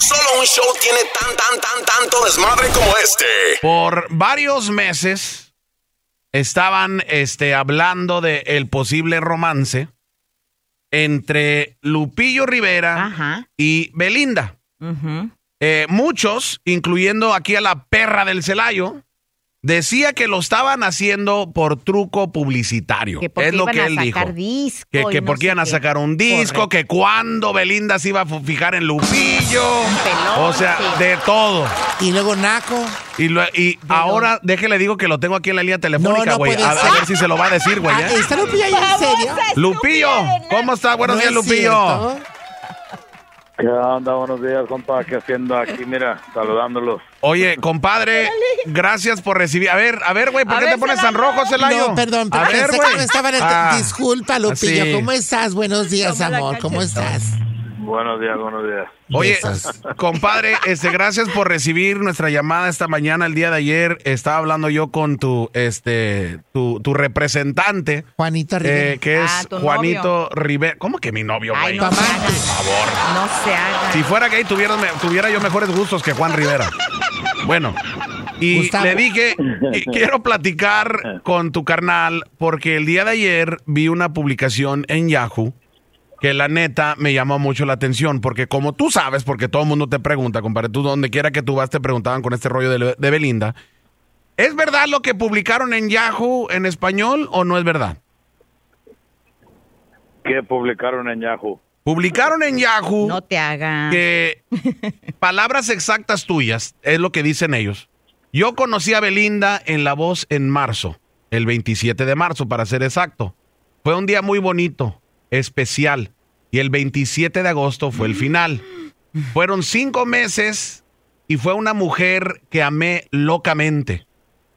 Solo un show tiene tan, tan, tan, tanto desmadre como este. Por varios meses estaban este, hablando de el posible romance entre Lupillo Rivera Ajá. y Belinda. Eh, muchos, incluyendo aquí a la perra del Celayo, decía que lo estaban haciendo por truco publicitario. Que porque es lo iban que a él dijo. sacar disco. Que, que no porque iban a sacar un disco, Correcto. que cuando Belinda se iba a fijar en Lupillo. pelón, o sea, sí. de todo. Y luego Naco. Y, lo- y ahora, déjele digo que lo tengo aquí en la línea telefónica, No, no güey. puede a, ver si se lo va a decir, güey. Ah, ¿eh? ¿Está Lupillo ahí en serio? Lupillo, ¿cómo está? Buenos No días, es Lupillo. cierto. ¿Qué onda? Buenos días, compa. ¿Qué haciendo aquí? Mira, saludándolos. Oye, compadre, gracias por recibir. A ver, a ver, güey, ¿por A qué ver, te pones tan rojo, Celayo? No, perdón, A pero ver, pensé güey. que no estaba en el... Ah, Disculpa, Lupillo. así. ¿Cómo estás? Buenos días, Toma amor. ¿Cómo estás? Buenos días, buenos días. Oye, compadre, este, gracias por recibir nuestra llamada esta mañana. El día de ayer estaba hablando yo con tu, este, tu, tu representante, Juanito Rivera. eh, que es Ah, Juanito Rivera. ¿Cómo que mi novio, Ay, güey? no se Mamá. haga. Por favor. No se haga. Si fuera gay, tuviera, tuviera yo mejores gustos que Juan Rivera. Bueno, y Gustavo. le dije, y quiero platicar con tu carnal, porque el día de ayer vi una publicación en Yahoo que la neta me llamó mucho la atención, porque como tú sabes, porque todo el mundo te pregunta, compadre, tú donde quiera que tú vas te preguntaban con este rollo de, de Belinda, ¿es verdad lo que publicaron en Yahoo en español o no es verdad? ¿Qué publicaron en Yahoo? Publicaron en Yahoo No te hagas. que palabras exactas tuyas es lo que dicen ellos. Yo conocí a Belinda en La Voz en marzo, el 27 de marzo para ser exacto. Fue un día muy bonito, especial, y el 27 de agosto fue el final. Fueron cinco meses y fue una mujer que amé locamente.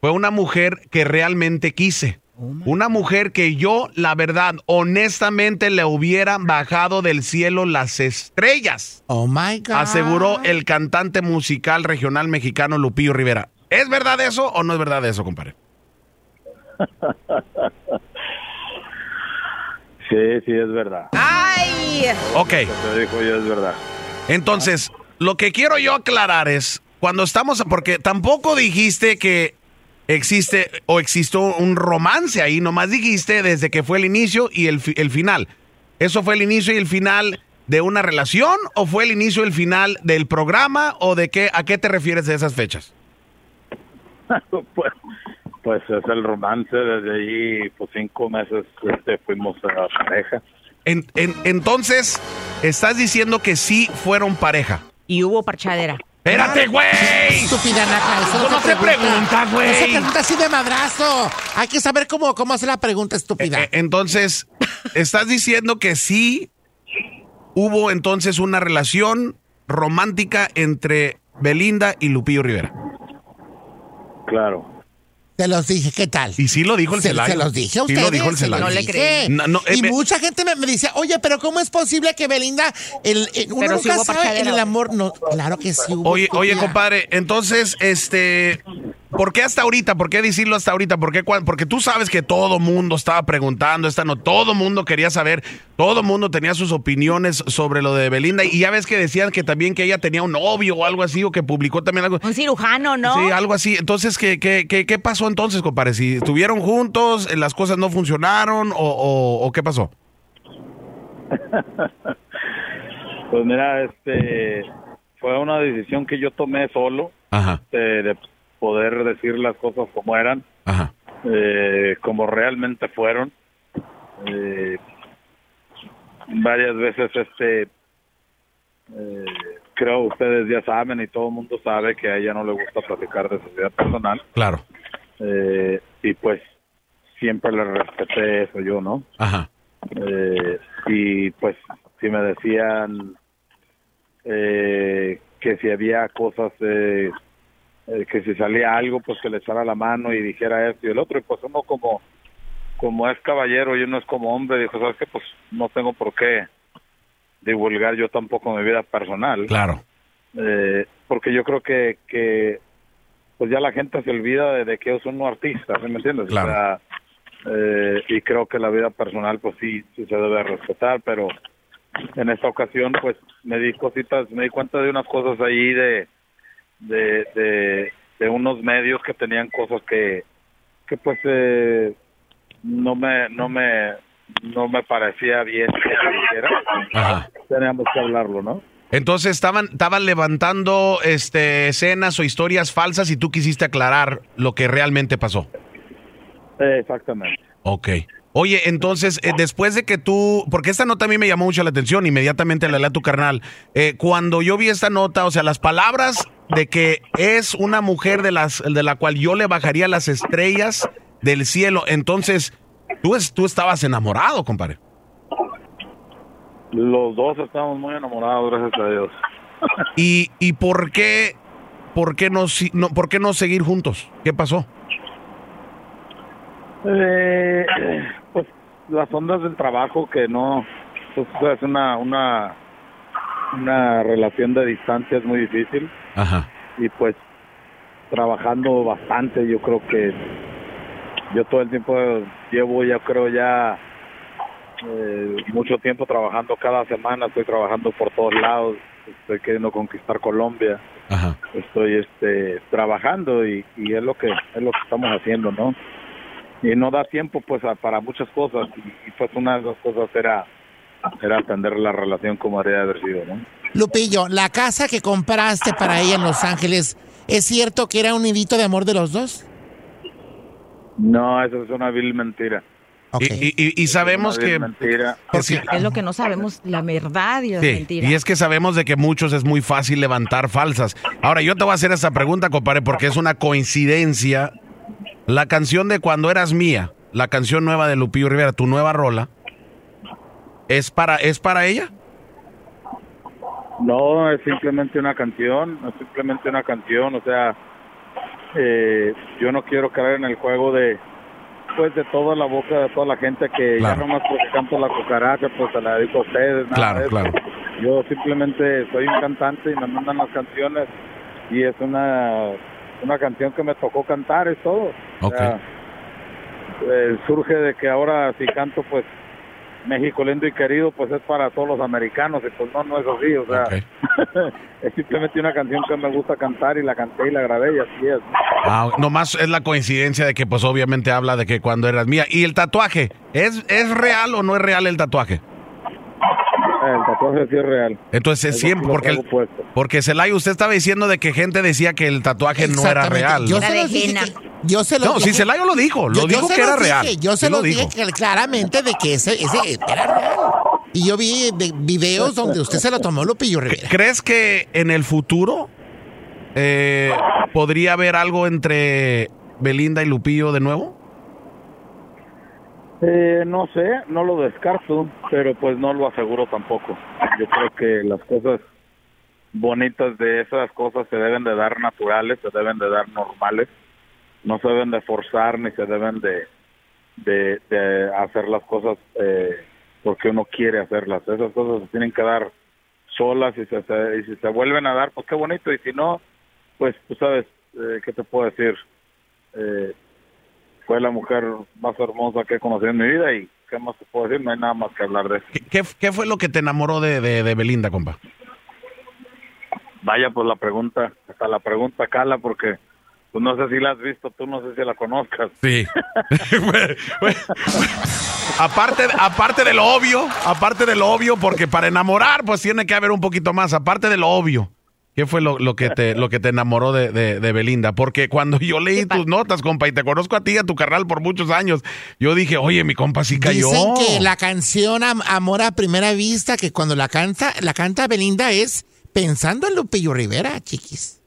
Fue una mujer que realmente quise. Una mujer que yo, la verdad, honestamente le hubiera bajado del cielo las estrellas Oh, my God. aseguró el cantante musical regional mexicano Lupillo Rivera. ¿Es verdad eso o no es verdad eso, compadre? Sí, sí, es verdad. ¡Ay! Ok, te dijo yo es verdad. entonces, lo que quiero yo aclarar es, cuando estamos, porque tampoco dijiste que existe o existió un romance ahí, nomás dijiste desde que fue el inicio y el, fi- el final. ¿Eso fue el inicio y el final de una relación o fue el inicio y el final del programa o de qué, a qué te refieres de esas fechas? pues, pues es el romance. Desde ahí, pues cinco meses este, fuimos a pareja. En- en- entonces, estás diciendo que sí fueron pareja. Y hubo parchadera. Espérate, güey. Estúpida Naca, eso Eso no se pregunta, güey. No se pregunta así de madrazo. Hay que saber cómo, cómo hacer la pregunta, estúpida. Eh, entonces, estás diciendo que sí hubo entonces una relación romántica entre Belinda y Lupillo Rivera. Claro. Te los dije, ¿qué tal? Y sí lo dijo el se, Celayo. se los dije a Sí ustedes. lo dijo el Celayo. No le dije. creí. No, no, eh, y me- mucha gente me, me dice, oye, pero ¿cómo es posible que Belinda, el, el- uno Pero sí nunca hubo sabe en el amor? No, claro que sí hubo. Oye, oye, compadre, entonces, este, ¿por qué hasta ahorita? ¿Por qué decirlo hasta ahorita? ¿Por qué cuan- Porque tú sabes que todo mundo estaba preguntando, esta no, todo mundo quería saber, todo mundo tenía sus opiniones sobre lo de Belinda y ya ves que decían que también que ella tenía un novio o algo así o que publicó también algo. Un cirujano, ¿no? Sí, algo así. Entonces, ¿qué, qué, qué, qué pasó entonces, compadre? Si estuvieron juntos, eh, las cosas no funcionaron o, o- o qué pasó? Pues mira, este fue una decisión que yo tomé solo Ajá, de, de poder decir las cosas como eran, ajá. eh, como realmente fueron. Eh, varias veces, este, eh, creo ustedes ya saben y todo el mundo sabe que a ella no le gusta platicar de su vida personal. Claro. Eh, y pues siempre le respeté eso yo, ¿no? Ajá. Eh, y pues si me decían eh, que si había cosas, eh, que si salía algo, pues que le echara la mano y dijera esto y el otro, y pues uno como como es caballero y uno es como hombre, dijo, ¿sabes qué? Pues no tengo por qué divulgar yo tampoco mi vida personal. Claro. Eh, porque yo creo que, que pues ya la gente se olvida de, de que yo soy un artista, ¿sí me entiendes? Claro. O sea, eh, y creo que la vida personal pues sí, sí se debe respetar, pero en esta ocasión pues me di cositas, me di cuenta de unas cosas ahí de, de, de, de unos medios que tenían cosas que, que pues eh, no me, no me, no me parecía bien que se dijera. Teníamos que hablarlo, ¿no? Entonces estaban, estaban levantando este, escenas o historias falsas y tú quisiste aclarar lo que realmente pasó. Eh, exactamente. Ok. Oye, entonces, eh, después de que tú, porque esta nota a mí me llamó mucho la atención, inmediatamente la leí a tu carnal. Eh, cuando yo vi esta nota, o sea, las palabras de que es una mujer de las, de la cual yo le bajaría las estrellas del cielo, entonces, tú, es- tú estabas enamorado, compadre. Los dos estamos muy enamorados, gracias a Dios. ¿Y, y por qué, por qué no, no, por qué no seguir juntos? ¿Qué pasó? Eh, pues las ondas del trabajo que no, pues es una, una, una relación de distancia es muy difícil Ajá. y pues trabajando bastante, yo creo que yo todo el tiempo llevo, ya creo ya eh, mucho tiempo trabajando cada semana, estoy trabajando por todos lados, estoy queriendo conquistar Colombia, Ajá. estoy este trabajando y, y es lo que es lo que estamos haciendo, ¿no? Y no da tiempo pues a- para muchas cosas y, y, pues una de las cosas era era atender la relación como haría de haber sido, ¿no? Lupillo, la casa que compraste para ella en Los Ángeles, ¿es cierto que era un nidito de amor de los dos? No, eso es una vil mentira. Ok. Y, y- y- y sabemos que... mentira. Es lo que no sabemos, la verdad y la Sí, mentira. y es que sabemos de que muchos es muy fácil levantar falsas. Ahora, yo te voy a hacer esta pregunta, compadre, porque es una coincidencia. La canción de Cuando Eras Mía, la canción nueva de Lupillo Rivera, tu nueva rola, ¿es para, ¿es para ella? No, es simplemente una canción, es simplemente una canción, o sea, eh, yo no quiero caer en el juego de, pues, de toda la boca de toda la gente que Claro. ya nomás porque canto la cucaracha, pues se la dedico a ustedes. nada Claro, de claro. Yo simplemente soy un cantante y me mandan las canciones y es una, una canción que me tocó cantar, es todo. O sea, eh, surge de que ahora si canto, pues, México lindo y querido, pues es para todos los americanos, y pues no, no es así, o sea, Ok. es simplemente una canción que me gusta cantar y la canté y la grabé y así es. Ah, nomás es la coincidencia de que pues obviamente habla de que cuando eras mía. ¿Y el tatuaje? ¿Es, ¿Es real o no es real el tatuaje? El tatuaje sí es real. Entonces es siempre, porque, el- porque Celay, usted estaba diciendo de que gente decía que el tatuaje no era real. Yo se los dije que- yo se los No, dije- Celayo lo dijo, lo Yo- dijo que era los real. dije, yo Sí se lo lo dije dijo. claramente de que ese, ese era real. Y yo vi de- videos donde usted se lo tomó Lupillo Rivera. ¿Crees que en el futuro eh, podría haber algo entre Belinda y Lupillo de nuevo? Eh, no sé, no lo descarto, pero pues no lo aseguro tampoco. Yo creo que las cosas bonitas de esas cosas se deben de dar naturales, se deben de dar normales, no se deben de forzar ni se deben de, de, de hacer las cosas eh, porque uno quiere hacerlas. Esas cosas se tienen que dar solas y, se, se- y si se vuelven a dar, pues qué bonito, y si no, pues tú sabes, eh, ¿qué te puedo decir? Eh, fue la mujer más hermosa que he conocido en mi vida y qué más te puedo decir, no hay nada más que hablar de eso. ¿Qué, qué, qué fue lo que te enamoró de, de- de Belinda, compa? Vaya, pues la pregunta, hasta la pregunta cala porque pues no sé si la has visto, tú no sé si la conozcas. Sí. aparte, aparte de lo obvio, aparte de lo obvio, porque para enamorar, pues tiene que haber un poquito más, aparte de lo obvio. ¿Qué fue lo, lo que te lo que te enamoró de, de- de Belinda? Porque cuando yo leí tus notas, compa, y te conozco a ti y a tu carnal por muchos años, yo dije, oye, mi compa sí cayó. Dicen que la canción Am- Amor a Primera Vista, que cuando la canta, la canta Belinda es pensando en Lupillo Rivera, chiquis.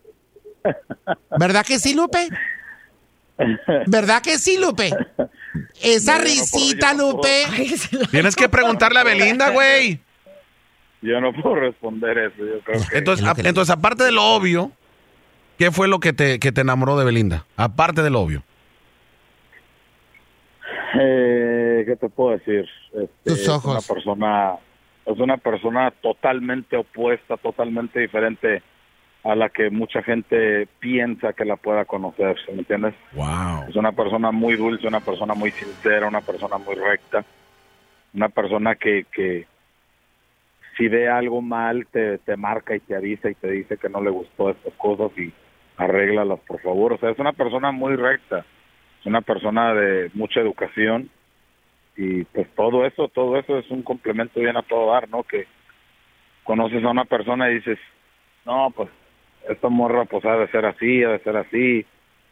¿Verdad que sí, Lupe? ¿Verdad que sí, Lupe? Esa No, yo no puedo, risita, no Lupe. Tienes que preguntarle a Belinda, güey. Yo no puedo responder eso, yo creo que... Entonces, a- aparte de lo obvio, ¿qué fue lo que te, que te enamoró de Belinda? Aparte de lo obvio. Eh, ¿Qué te puedo decir? Este, Tus ojos. Es una persona, es una persona totalmente opuesta, totalmente diferente a la que mucha gente piensa que la pueda conocer, ¿sí ¿me entiendes? Wow. Es una persona muy dulce, una persona muy sincera, una persona muy recta, una persona que, que si ve algo mal, te, te marca y te avisa y te dice que no le gustó estas cosas y arréglalas, por favor. O sea, es una persona muy recta, es una persona de mucha educación y pues todo eso, todo eso es un complemento bien a todo dar, ¿no? Que conoces a una persona y dices, no, pues esta morra pues ha de ser así, ha de ser así,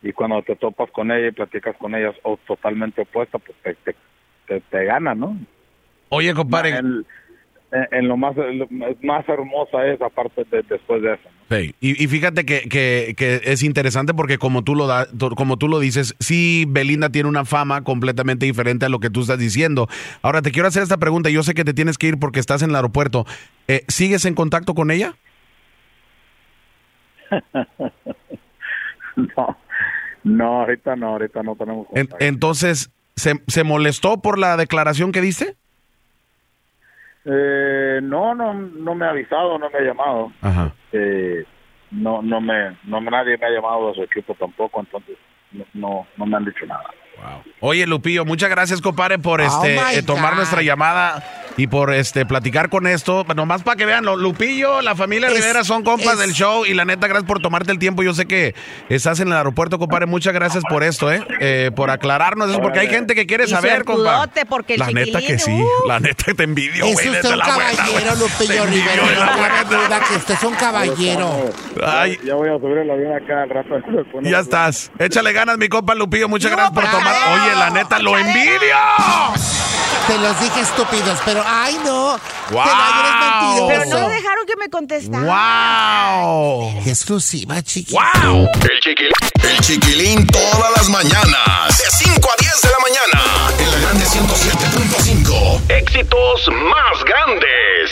y cuando te topas con ella y platicas con ella o totalmente opuesta, pues te, te, te, te gana, ¿no? Oye, compadre. En, en- en lo más lo más hermosa es aparte de después de eso. ¿no? Sí, Y, y fíjate que, que- que es interesante porque como tú lo da, como tú lo dices, sí Belinda tiene una fama completamente diferente a lo que tú estás diciendo. Ahora te quiero hacer esta pregunta. Yo sé que te tienes que ir porque estás en el aeropuerto. Eh, ¿Sigues en contacto con ella? no, no, ahorita no, ahorita no tenemos En- contacto. entonces, ¿se, ¿se molestó por la declaración que diste? Eh, no, no, no me ha avisado, no me ha llamado. Ajá. Eh, no, no me, no nadie me ha llamado a su equipo tampoco, entonces no, no, no me han dicho nada. Oye, Lupillo, muchas gracias, compadre, por este my eh, tomar God. nuestra llamada y por este platicar con esto. Nomás para que vean, lo- Lupillo, la familia Es- Rivera son compas es- del show y la neta, gracias por tomarte el tiempo. Yo sé que estás en el aeropuerto, compadre. Muchas gracias por esto, ¿eh? Eh, por aclararnos eso, porque hay gente que quiere Y saber, compadre. suertudote, porque el La neta que sí, uh. la neta te envidio, Es güey, usted desde un la caballero. Lupillo Rivera. No duda que usted es un caballero. Ay. Ya voy a subir el avión acá al rato. Ya estás. Échale ganas, mi compa Lupillo. Muchas No, gracias por tomar. Oye, la neta, lo envidio. Te los dije estúpidos, pero ay no. Wow. Te la eres Pero no dejaron que me contestara. ¡Wow! Qué exclusiva, chiqui. ¡Wow! El chiquilín, el chiquilín todas las mañanas. De 5 a 10 de la mañana. En la grande 107.5. Éxitos más grandes.